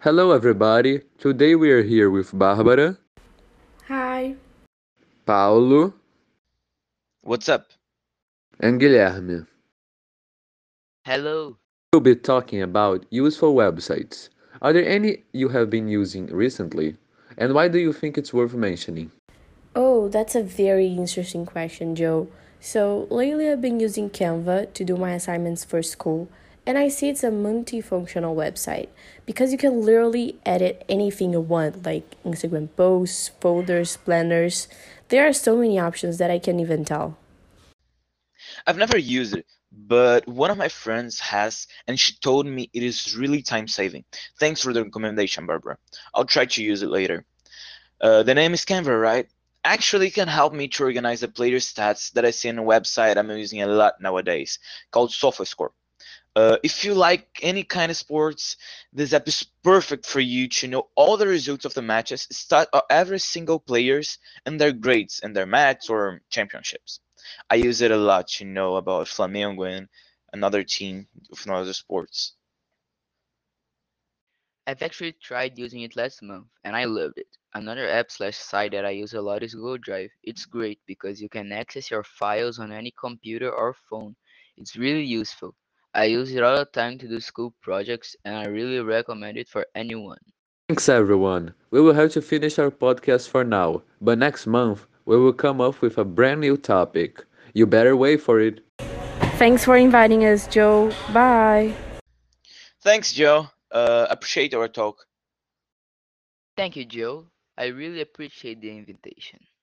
Hello, everybody. Today we are here with Bárbara, Hi. Paulo, What's up? and Guilherme. Hello. We'll be talking about useful websites. Are there any you have been using recently? And why do you think it's worth mentioning? Oh, that's a very interesting question, Joe. So, lately I've been using Canva to do my assignments for school, and I see it's a multifunctional website because you can literally edit anything you want, like Instagram posts, folders, planners. There are so many options that I can't even tell. I've never used it, but one of my friends has, and she told me it is really time saving. Thanks for the recommendation, Barbara. I'll try to use it later. Uh, the name is Canva, right? Actually, can help me to organize the player stats that I see on a website I'm using a lot nowadays called SofaScore. Uh, if you like any kind of sports, this app is perfect for you to know all the results of the matches, start every single players and their grades in their match or championships. I use it a lot to know about Flamengo and another team from other sports. I've actually tried using it last month and I loved it. Another app slash site that I use a lot is Google Drive. It's great because you can access your files on any computer or phone. It's really useful. I use it all the time to do school projects and I really recommend it for anyone. Thanks, everyone. We will have to finish our podcast for now, but next month we will come up with a brand new topic. You better wait for it. Thanks for inviting us, Joe. Bye. Thanks, Joe. Uh, appreciate our talk. Thank you, Joe. I really appreciate the invitation.